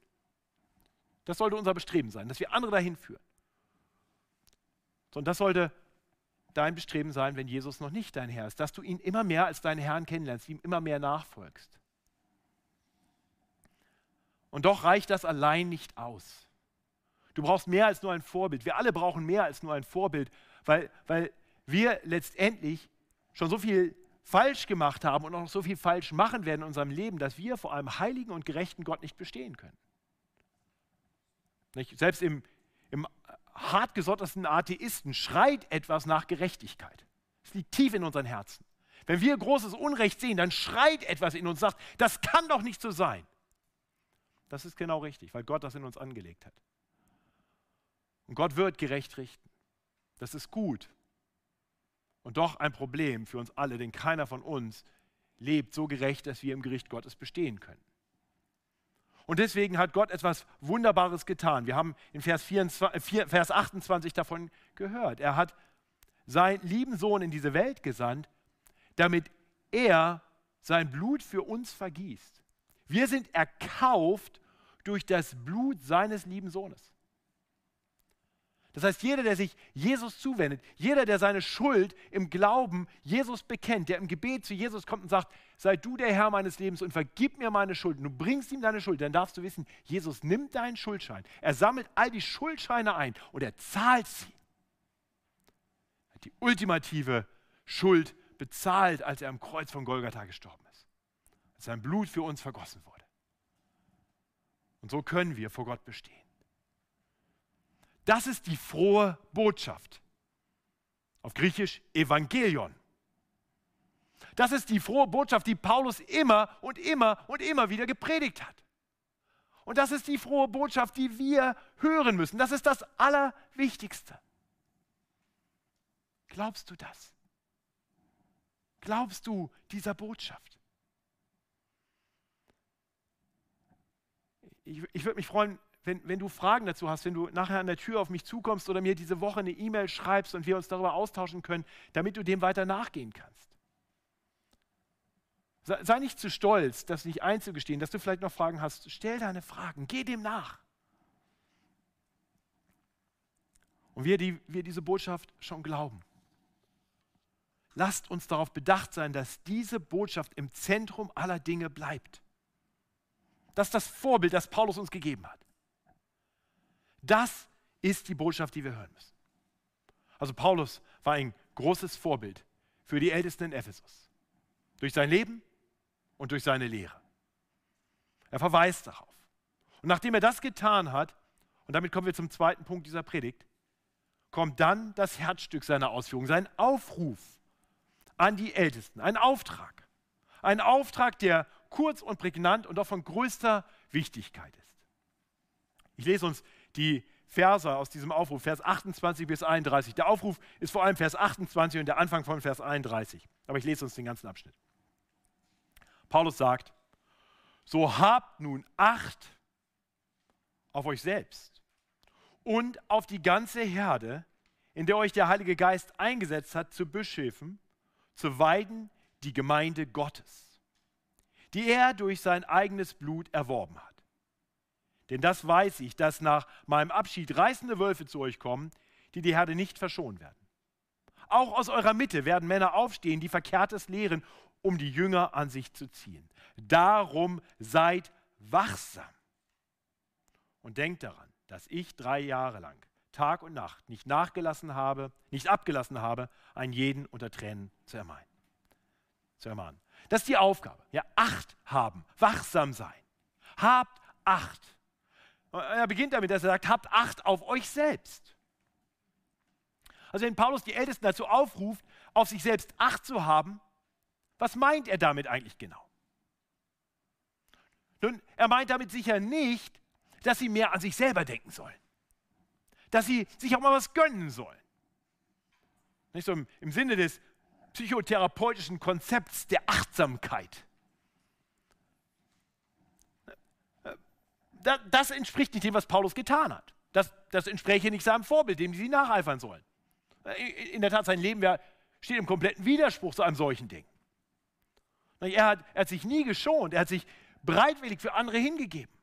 Das sollte unser Bestreben sein, dass wir andere dahin führen. Und das sollte dein Bestreben sein, wenn Jesus noch nicht dein Herr ist, dass du ihn immer mehr als deinen Herrn kennenlernst, ihm immer mehr nachfolgst. Und doch reicht das allein nicht aus. Du brauchst mehr als nur ein Vorbild. Wir alle brauchen mehr als nur ein Vorbild, weil, weil wir letztendlich schon so viel falsch gemacht haben und noch so viel falsch machen werden in unserem Leben, dass wir vor einem heiligen und gerechten Gott nicht bestehen können. Nicht? Selbst im, im hartgesottersten Atheisten schreit etwas nach Gerechtigkeit. Es liegt tief in unseren Herzen. Wenn wir großes Unrecht sehen, dann schreit etwas in uns, sagt, das kann doch nicht so sein. Das ist genau richtig, weil Gott das in uns angelegt hat. Und Gott wird gerecht richten. Das ist gut. Und doch ein Problem für uns alle, denn keiner von uns lebt so gerecht, dass wir im Gericht Gottes bestehen können. Und deswegen hat Gott etwas Wunderbares getan. Wir haben in Vers, 24, Vers 28 davon gehört. Er hat seinen lieben Sohn in diese Welt gesandt, damit er sein Blut für uns vergießt. Wir sind erkauft durch das Blut seines lieben Sohnes. Das heißt, jeder, der sich Jesus zuwendet, jeder, der seine Schuld im Glauben Jesus bekennt, der im Gebet zu Jesus kommt und sagt, sei du der Herr meines Lebens und vergib mir meine Schuld, du bringst ihm deine Schuld, dann darfst du wissen, Jesus nimmt deinen Schuldschein, er sammelt all die Schuldscheine ein und er zahlt sie. Die ultimative Schuld bezahlt, als er am Kreuz von Golgatha gestorben ist, als sein Blut für uns vergossen wurde. Und so können wir vor Gott bestehen. Das ist die frohe Botschaft. Auf Griechisch Evangelion. Das ist die frohe Botschaft, die Paulus immer und immer und immer wieder gepredigt hat. Und das ist die frohe Botschaft, die wir hören müssen. Das ist das Allerwichtigste. Glaubst du das? Glaubst du dieser Botschaft? Ich, ich würde mich freuen, wenn, wenn du Fragen dazu hast, wenn du nachher an der Tür auf mich zukommst oder mir diese Woche eine E-Mail schreibst und wir uns darüber austauschen können, damit du dem weiter nachgehen kannst. Sei, nicht zu stolz, das nicht einzugestehen, dass du vielleicht noch Fragen hast. Stell deine Fragen, geh dem nach. Und wir, die wir diese Botschaft schon glauben, lasst uns darauf bedacht sein, dass diese Botschaft im Zentrum aller Dinge bleibt. Das ist das Vorbild, das Paulus uns gegeben hat. Das ist die Botschaft, die wir hören müssen. Also Paulus war ein großes Vorbild für die Ältesten in Ephesus. Durch sein Leben und durch seine Lehre. Er verweist darauf. Und nachdem er das getan hat, und damit kommen wir zum zweiten Punkt dieser Predigt, kommt dann das Herzstück seiner Ausführung, sein Aufruf an die Ältesten, ein Auftrag. Ein Auftrag, der kurz und prägnant und auch von größter Wichtigkeit ist. Ich lese uns die Verse aus diesem Aufruf, Vers 28 bis 31. Der Aufruf ist vor allem Vers 28 und der Anfang von Vers 31. Aber ich lese uns den ganzen Abschnitt. Paulus sagt, so habt nun Acht auf euch selbst und auf die ganze Herde, in der euch der Heilige Geist eingesetzt hat, zu Bischöfen, zu weiden die Gemeinde Gottes, die er durch sein eigenes Blut erworben hat. Denn das weiß ich, dass nach meinem Abschied reißende Wölfe zu euch kommen, die die Herde nicht verschonen werden. Auch aus eurer Mitte werden Männer aufstehen, die Verkehrtes lehren, um die Jünger an sich zu ziehen. Darum seid wachsam und denkt daran, dass ich drei Jahre lang, Tag und Nacht, nicht nachgelassen habe, nicht abgelassen habe, einen jeden unter Tränen zu ermahnen. Zu ermahnen. Das ist die Aufgabe. Ja, Acht haben, wachsam sein. Habt Acht. Er beginnt damit, dass er sagt, habt Acht auf euch selbst. Also wenn Paulus die Ältesten dazu aufruft, auf sich selbst Acht zu haben, was meint er damit eigentlich genau? Nun, er meint damit sicher nicht, dass sie mehr an sich selber denken sollen. Dass sie sich auch mal was gönnen sollen. Nicht so im, im Sinne des psychotherapeutischen Konzepts der Achtsamkeit. Das entspricht nicht dem, was Paulus getan hat. Das, das entspräche nicht seinem Vorbild, dem sie nacheifern sollen. In der Tat, sein Leben steht im kompletten Widerspruch zu einem solchen Ding. Er hat, er hat sich nie geschont, er hat sich bereitwillig für andere hingegeben.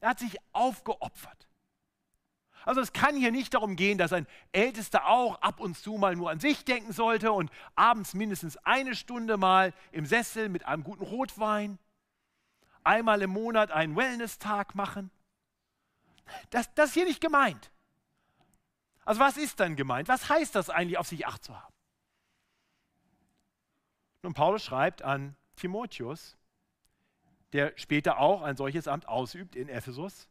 Er hat sich aufgeopfert. Also es kann hier nicht darum gehen, dass ein Ältester auch ab und zu mal nur an sich denken sollte und abends mindestens eine Stunde mal im Sessel mit einem guten Rotwein einmal im Monat einen Wellness-Tag machen. Das, das ist hier nicht gemeint. Also was ist dann gemeint? Was heißt das eigentlich, auf sich Acht zu haben? Nun, Paulus schreibt an Timotheus, der später auch ein solches Amt ausübt in Ephesus,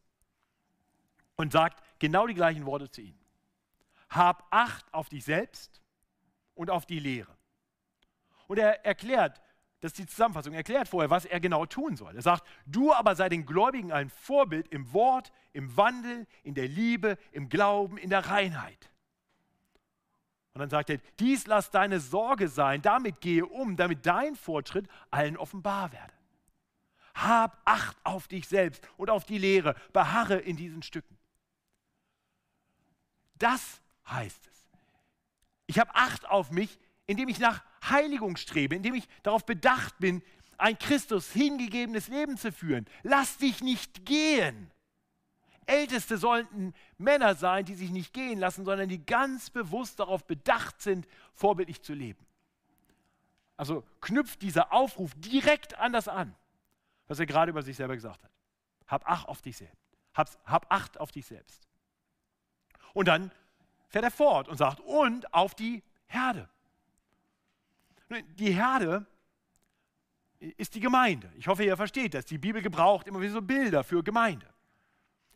und sagt genau die gleichen Worte zu ihm. Hab Acht auf dich selbst und auf die Lehre. Und er erklärt, das ist die Zusammenfassung, er erklärt vorher, was er genau tun soll. Er sagt, du aber sei den Gläubigen ein Vorbild im Wort, im Wandel, in der Liebe, im Glauben, in der Reinheit. Und dann sagt er, dies lass deine Sorge sein, damit gehe um, damit dein Fortschritt allen offenbar werde. Hab Acht auf dich selbst und auf die Lehre, beharre in diesen Stücken. Das heißt es. Ich habe Acht auf mich, indem ich nach Heiligung strebe, indem ich darauf bedacht bin, ein Christus hingegebenes Leben zu führen. Lass dich nicht gehen. Älteste sollten Männer sein, die sich nicht gehen lassen, sondern die ganz bewusst darauf bedacht sind, vorbildlich zu leben. Also knüpft dieser Aufruf direkt an das an, was er gerade über sich selber gesagt hat. Hab Acht auf dich selbst. Hab, hab Acht auf dich selbst. Und dann fährt er fort und sagt, und auf die Herde. Die Herde ist die Gemeinde. Ich hoffe, ihr versteht das. Die Bibel gebraucht immer wieder so Bilder für Gemeinde.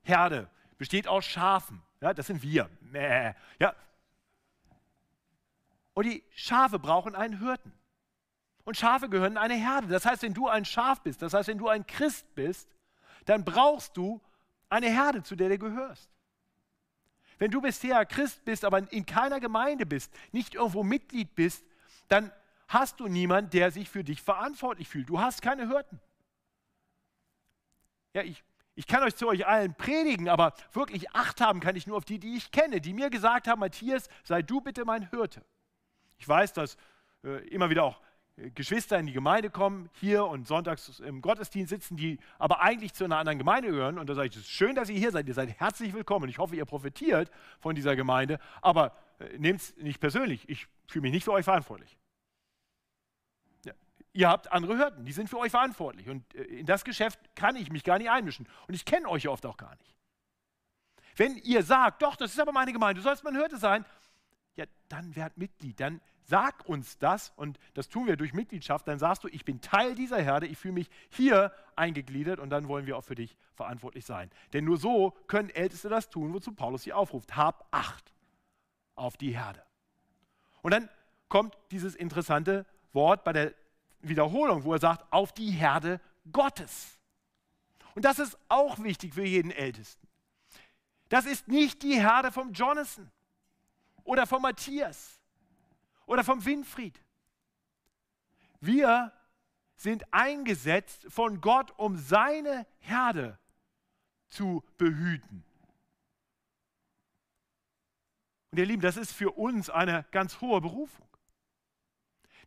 Herde besteht aus Schafen. Ja, das sind wir. Ja. Und die Schafe brauchen einen Hirten. Und Schafe gehören in eine Herde. Das heißt, wenn du ein Schaf bist, das heißt, wenn du ein Christ bist, dann brauchst du eine Herde, zu der du gehörst. Wenn du bisher Christ bist, aber in keiner Gemeinde bist, nicht irgendwo Mitglied bist, dann hast du niemanden, der sich für dich verantwortlich fühlt. Du hast keine Hürden. Ja, ich, ich kann euch zu euch allen predigen, aber wirklich Acht haben kann ich nur auf die, die ich kenne, die mir gesagt haben, Matthias, sei du bitte mein Hirte. Ich weiß, dass äh, immer wieder auch äh, Geschwister in die Gemeinde kommen, hier und sonntags im Gottesdienst sitzen, die aber eigentlich zu einer anderen Gemeinde gehören. Und da sage ich, es ist schön, dass ihr hier seid, ihr seid herzlich willkommen. Ich hoffe, ihr profitiert von dieser Gemeinde, aber äh, nehmt es nicht persönlich. Ich fühle mich nicht für euch verantwortlich. Ihr habt andere Hürden, die sind für euch verantwortlich. Und äh, in das Geschäft kann ich mich gar nicht einmischen. Und ich kenne euch oft auch gar nicht. Wenn ihr sagt, doch, das ist aber meine Gemeinde, du sollst mein Hirte sein, ja, dann werd Mitglied. Dann sag uns das und das tun wir durch Mitgliedschaft. Dann sagst du, ich bin Teil dieser Herde, ich fühle mich hier eingegliedert und dann wollen wir auch für dich verantwortlich sein. Denn nur so können Älteste das tun, wozu Paulus sie aufruft. Hab Acht auf die Herde. Und dann kommt dieses interessante Wort bei der Wiederholung, wo er sagt, auf die Herde Gottes. Und das ist auch wichtig für jeden Ältesten. Das ist nicht die Herde vom Jonathan oder vom Matthias oder vom Winfried. Wir sind eingesetzt von Gott, um seine Herde zu behüten. Und ihr Lieben, das ist für uns eine ganz hohe Berufung.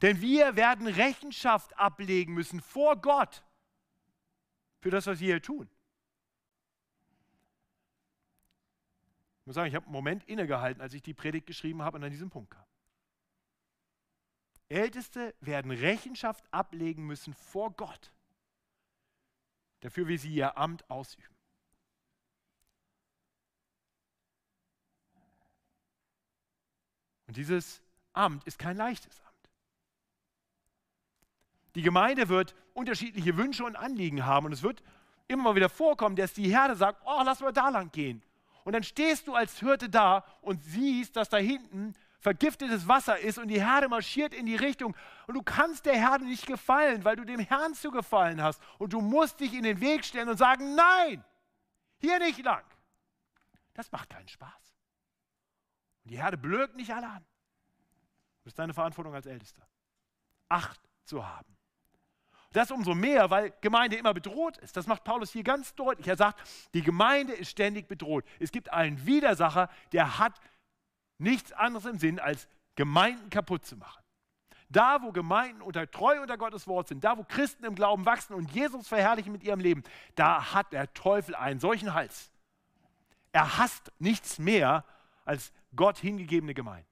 Denn wir werden Rechenschaft ablegen müssen vor Gott für das, was wir hier tun. Ich muss sagen, ich habe einen Moment innegehalten, als ich die Predigt geschrieben habe und an diesem Punkt kam. Älteste werden Rechenschaft ablegen müssen vor Gott dafür, wie sie ihr Amt ausüben. Und dieses Amt ist kein leichtes. Die Gemeinde wird unterschiedliche Wünsche und Anliegen haben und es wird immer mal wieder vorkommen, dass die Herde sagt, oh, lass mal da lang gehen. Und dann stehst du als Hirte da und siehst, dass da hinten vergiftetes Wasser ist und die Herde marschiert in die Richtung und du kannst der Herde nicht gefallen, weil du dem Herrn zu gefallen hast und du musst dich in den Weg stellen und sagen, nein, hier nicht lang. Das macht keinen Spaß. Und die Herde blökt nicht alle an. Das ist deine Verantwortung als Ältester. Acht zu haben. Das umso mehr, weil Gemeinde immer bedroht ist. Das macht Paulus hier ganz deutlich. Er sagt, die Gemeinde ist ständig bedroht. Es gibt einen Widersacher, der hat nichts anderes im Sinn, als Gemeinden kaputt zu machen. Da, wo Gemeinden unter treu unter Gottes Wort sind, da, wo Christen im Glauben wachsen und Jesus verherrlichen mit ihrem Leben, da hat der Teufel einen solchen Hals. Er hasst nichts mehr als Gott hingegebene Gemeinden.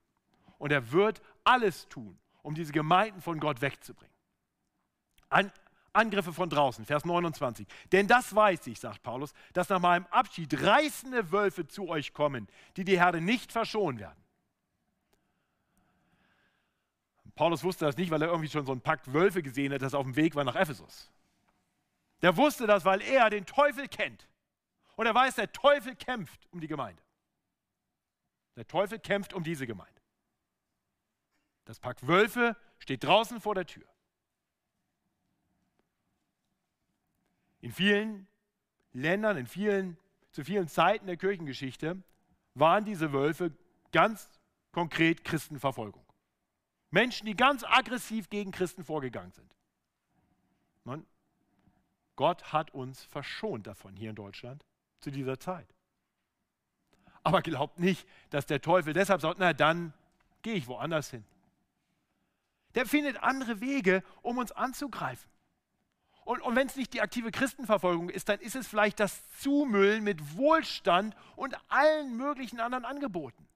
Und er wird alles tun, um diese Gemeinden von Gott wegzubringen. An Angriffe von draußen, Vers 29. Denn das weiß ich, sagt Paulus, dass nach meinem Abschied reißende Wölfe zu euch kommen, die die Herde nicht verschonen werden. Paulus wusste das nicht, weil er irgendwie schon so einen Pakt Wölfe gesehen hat, das auf dem Weg war nach Ephesus. Der wusste das, weil er den Teufel kennt. Und er weiß, der Teufel kämpft um die Gemeinde. Der Teufel kämpft um diese Gemeinde. Das Pack Wölfe steht draußen vor der Tür. In vielen Ländern, in vielen, zu vielen Zeiten der Kirchengeschichte waren diese Wölfe ganz konkret Christenverfolgung. Menschen, die ganz aggressiv gegen Christen vorgegangen sind. Nun, Gott hat uns verschont davon hier in Deutschland zu dieser Zeit. Aber glaubt nicht, dass der Teufel deshalb sagt, na dann gehe ich woanders hin. Der findet andere Wege, um uns anzugreifen. Und, und wenn es nicht die aktive Christenverfolgung ist, dann ist es vielleicht das Zumüllen mit Wohlstand und allen möglichen anderen Angeboten.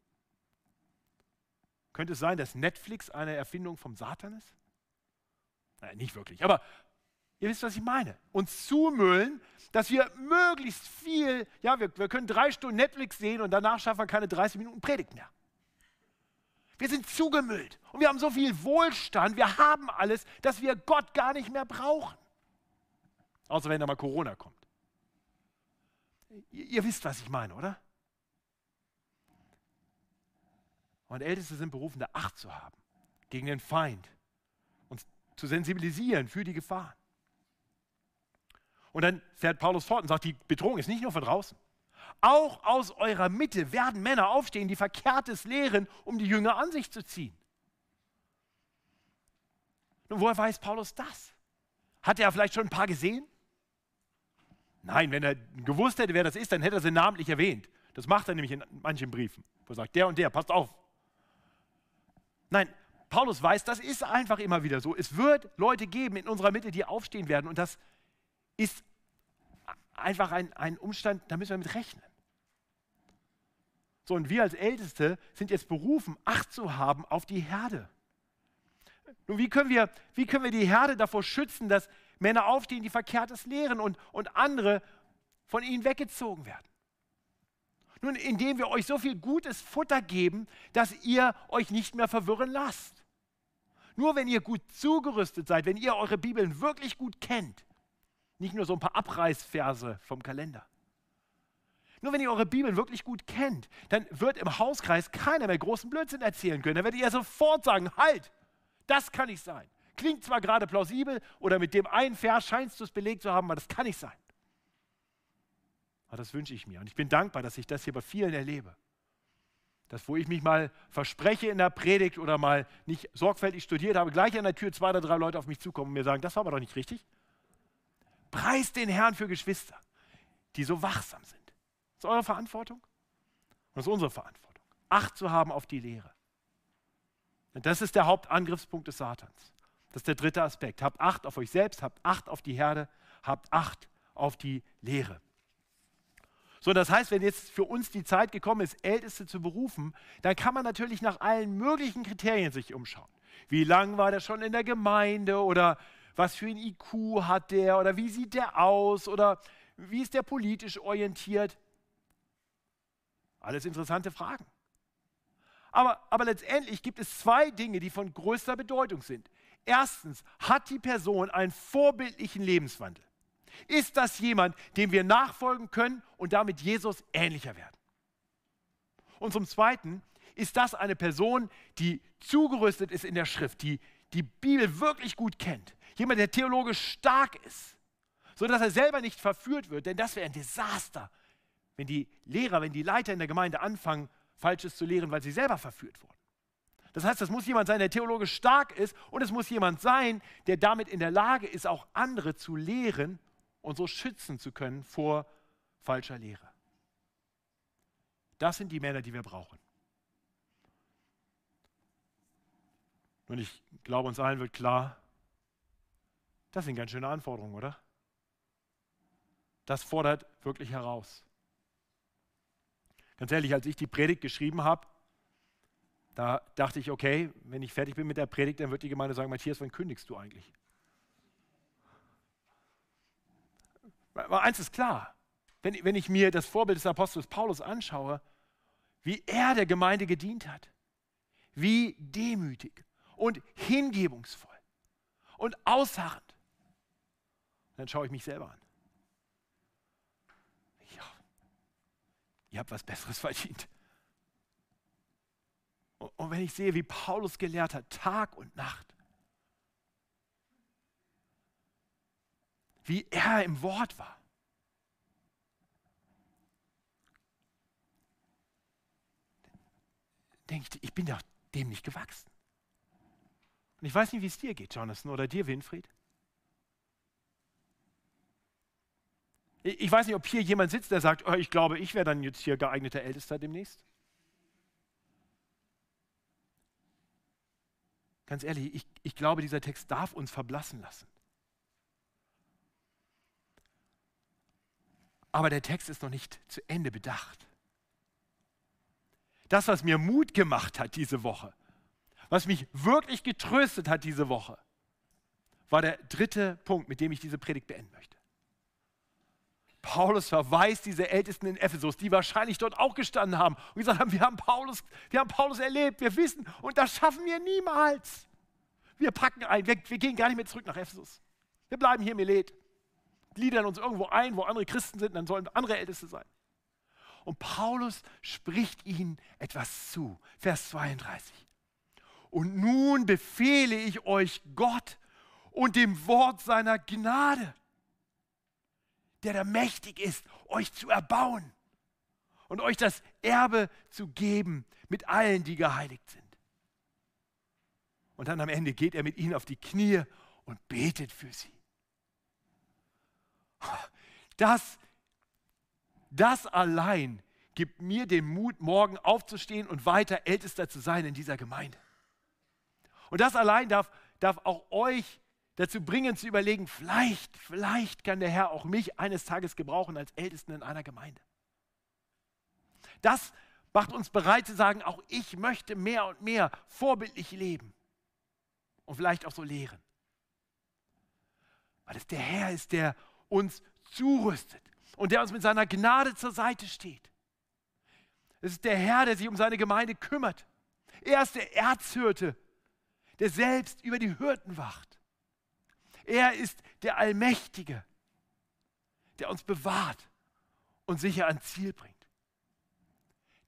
Könnte es sein, dass Netflix eine Erfindung vom Satan ist? Naja, nicht wirklich. Aber ihr wisst, was ich meine. Uns zumüllen, dass wir möglichst viel, ja, wir, wir können drei Stunden Netflix sehen und danach schaffen wir keine 30 Minuten Predigt mehr. Wir sind zugemüllt und wir haben so viel Wohlstand, wir haben alles, dass wir Gott gar nicht mehr brauchen. Außer wenn da mal Corona kommt. Ihr, ihr wisst, was ich meine, oder? Und Älteste sind berufen, da Acht zu haben gegen den Feind, uns zu sensibilisieren für die Gefahren. Und dann fährt Paulus fort und sagt, die Bedrohung ist nicht nur von draußen. Auch aus eurer Mitte werden Männer aufstehen, die Verkehrtes lehren, um die Jünger an sich zu ziehen. Nun, woher weiß Paulus das? Hat er vielleicht schon ein paar gesehen? Nein, wenn er gewusst hätte, wer das ist, dann hätte er sie namentlich erwähnt. Das macht er nämlich in manchen Briefen, wo er sagt, der und der, passt auf. Nein, Paulus weiß, das ist einfach immer wieder so. Es wird Leute geben in unserer Mitte, die aufstehen werden und das ist einfach ein, ein Umstand, da müssen wir mit rechnen. So, und wir als Älteste sind jetzt berufen, Acht zu haben auf die Herde. Nun, wie können wir, wie können wir die Herde davor schützen, dass Männer aufstehen, die Verkehrtes lehren und, und andere von ihnen weggezogen werden? Nun, indem wir euch so viel gutes Futter geben, dass ihr euch nicht mehr verwirren lasst. Nur wenn ihr gut zugerüstet seid, wenn ihr eure Bibeln wirklich gut kennt, nicht nur so ein paar Abreißverse vom Kalender. Nur wenn ihr eure Bibeln wirklich gut kennt, dann wird im Hauskreis keiner mehr großen Blödsinn erzählen können. Dann werdet ihr sofort sagen, halt, das kann nicht sein. Klingt zwar gerade plausibel oder mit dem einen Vers scheinst du es belegt zu haben, aber das kann nicht sein. Aber das wünsche ich mir. Und ich bin dankbar, dass ich das hier bei vielen erlebe. Das, wo ich mich mal verspreche in der Predigt oder mal nicht sorgfältig studiert habe, gleich an der Tür zwei oder drei Leute auf mich zukommen und mir sagen, das war aber doch nicht richtig. Preist den Herrn für Geschwister, die so wachsam sind. Das ist eure Verantwortung und das ist unsere Verantwortung. Acht zu haben auf die Lehre. Und das ist der Hauptangriffspunkt des Satans. Das ist der dritte Aspekt. Habt Acht auf euch selbst, habt Acht auf die Herde, habt Acht auf die Lehre. So, das heißt, wenn jetzt für uns die Zeit gekommen ist, Älteste zu berufen, dann kann man natürlich nach allen möglichen Kriterien sich umschauen. Wie lang war der schon in der Gemeinde oder was für ein IQ hat der oder wie sieht der aus oder wie ist der politisch orientiert? Alles interessante Fragen. Aber, aber letztendlich gibt es zwei Dinge, die von größter Bedeutung sind. Erstens, hat die Person einen vorbildlichen Lebenswandel? Ist das jemand, dem wir nachfolgen können und damit Jesus ähnlicher werden? Und zum Zweiten, ist das eine Person, die zugerüstet ist in der Schrift, die die Bibel wirklich gut kennt? Jemand, der theologisch stark ist, sodass er selber nicht verführt wird, denn das wäre ein Desaster, wenn die Lehrer, wenn die Leiter in der Gemeinde anfangen, Falsches zu lehren, weil sie selber verführt wurden. Das heißt, es muss jemand sein, der theologisch stark ist und es muss jemand sein, der damit in der Lage ist, auch andere zu lehren und so schützen zu können vor falscher Lehre. Das sind die Männer, die wir brauchen. Und ich glaube, uns allen wird klar, das sind ganz schöne Anforderungen, oder? Das fordert wirklich heraus. Ganz ehrlich, als ich die Predigt geschrieben habe, da dachte ich, okay, wenn ich fertig bin mit der Predigt, dann wird die Gemeinde sagen, Matthias, wann kündigst du eigentlich? Aber eins ist klar, wenn, wenn ich mir das Vorbild des Apostels Paulus anschaue, wie er der Gemeinde gedient hat, wie demütig und hingebungsvoll und ausharrend, dann schaue ich mich selber an. Ja, ihr habt was Besseres verdient. Und wenn ich sehe, wie Paulus gelehrt hat, Tag und Nacht, wie er im Wort war, denke ich, ich bin doch dem nicht gewachsen. Und ich weiß nicht, wie es dir geht, Jonathan, oder dir, Winfried. Ich weiß nicht, ob hier jemand sitzt, der sagt, oh, ich glaube, ich wäre dann jetzt hier geeigneter Ältester demnächst. Ganz ehrlich, ich, ich glaube, dieser Text darf uns verblassen lassen. Aber der Text ist noch nicht zu Ende bedacht. Das, was mir Mut gemacht hat diese Woche, was mich wirklich getröstet hat diese Woche, war der dritte Punkt, mit dem ich diese Predigt beenden möchte. Paulus verweist diese Ältesten in Ephesus, die wahrscheinlich dort auch gestanden haben und gesagt haben, wir haben Paulus, wir haben Paulus erlebt, wir wissen, und das schaffen wir niemals. Wir packen ein, wir, wir gehen gar nicht mehr zurück nach Ephesus. Wir bleiben hier in Milet, gliedern uns irgendwo ein, wo andere Christen sind, dann sollen andere Älteste sein. Und Paulus spricht ihnen etwas zu. Vers 32. Und nun befehle ich euch Gott und dem Wort seiner Gnade der da mächtig ist, euch zu erbauen und euch das Erbe zu geben mit allen, die geheiligt sind. Und dann am Ende geht er mit ihnen auf die Knie und betet für sie. Das, das allein gibt mir den Mut, morgen aufzustehen und weiter Ältester zu sein in dieser Gemeinde. Und das allein darf, darf auch euch dazu bringen zu überlegen, vielleicht, vielleicht kann der Herr auch mich eines Tages gebrauchen als Ältesten in einer Gemeinde. Das macht uns bereit zu sagen, auch ich möchte mehr und mehr vorbildlich leben und vielleicht auch so lehren. Weil es der Herr ist, der uns zurüstet und der uns mit seiner Gnade zur Seite steht. Es ist der Herr, der sich um seine Gemeinde kümmert. Er ist der Erzhirte, der selbst über die Hürden wacht. Er ist der Allmächtige, der uns bewahrt und sicher ans Ziel bringt.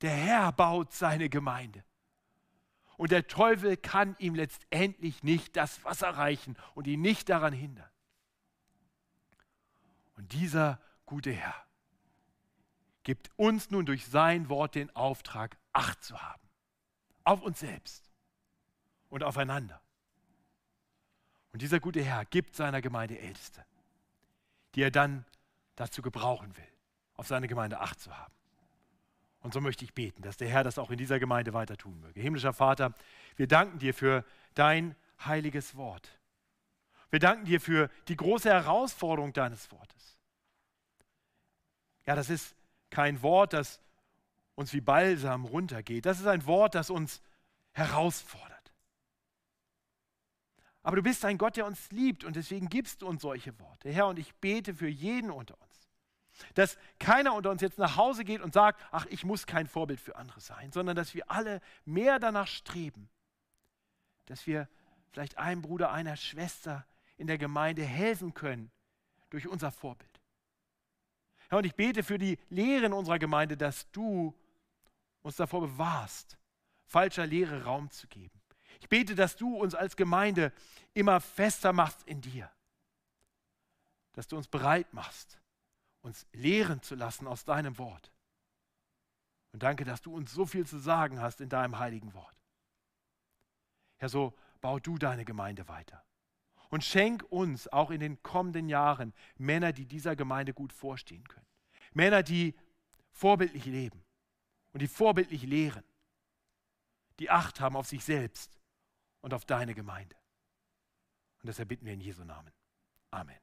Der Herr baut seine Gemeinde. Und der Teufel kann ihm letztendlich nicht das Wasser reichen und ihn nicht daran hindern. Und dieser gute Herr gibt uns nun durch sein Wort den Auftrag, Acht zu haben. Auf uns selbst und aufeinander. Und dieser gute Herr gibt seiner Gemeinde Älteste, die er dann dazu gebrauchen will, auf seine Gemeinde Acht zu haben. Und so möchte ich beten, dass der Herr das auch in dieser Gemeinde weiter tun möge. Himmlischer Vater, wir danken dir für dein heiliges Wort. Wir danken dir für die große Herausforderung deines Wortes. Ja, das ist kein Wort, das uns wie Balsam runtergeht. Das ist ein Wort, das uns herausfordert. Aber du bist ein Gott, der uns liebt und deswegen gibst du uns solche Worte. Herr, und ich bete für jeden unter uns, dass keiner unter uns jetzt nach Hause geht und sagt, ach, ich muss kein Vorbild für andere sein, sondern dass wir alle mehr danach streben, dass wir vielleicht einem Bruder, einer Schwester in der Gemeinde helfen können durch unser Vorbild. Herr, und ich bete für die Lehre in unserer Gemeinde, dass du uns davor bewahrst, falscher Lehre Raum zu geben ich bete, dass du uns als Gemeinde immer fester machst in dir. Dass du uns bereit machst, uns lehren zu lassen aus deinem Wort. Und danke, dass du uns so viel zu sagen hast in deinem heiligen Wort. Herr, so bau du deine Gemeinde weiter. Und schenk uns auch in den kommenden Jahren Männer, die dieser Gemeinde gut vorstehen können. Männer, die vorbildlich leben und die vorbildlich lehren, die Acht haben auf sich selbst und auf deine Gemeinde. Und das erbitten wir in Jesu Namen. Amen.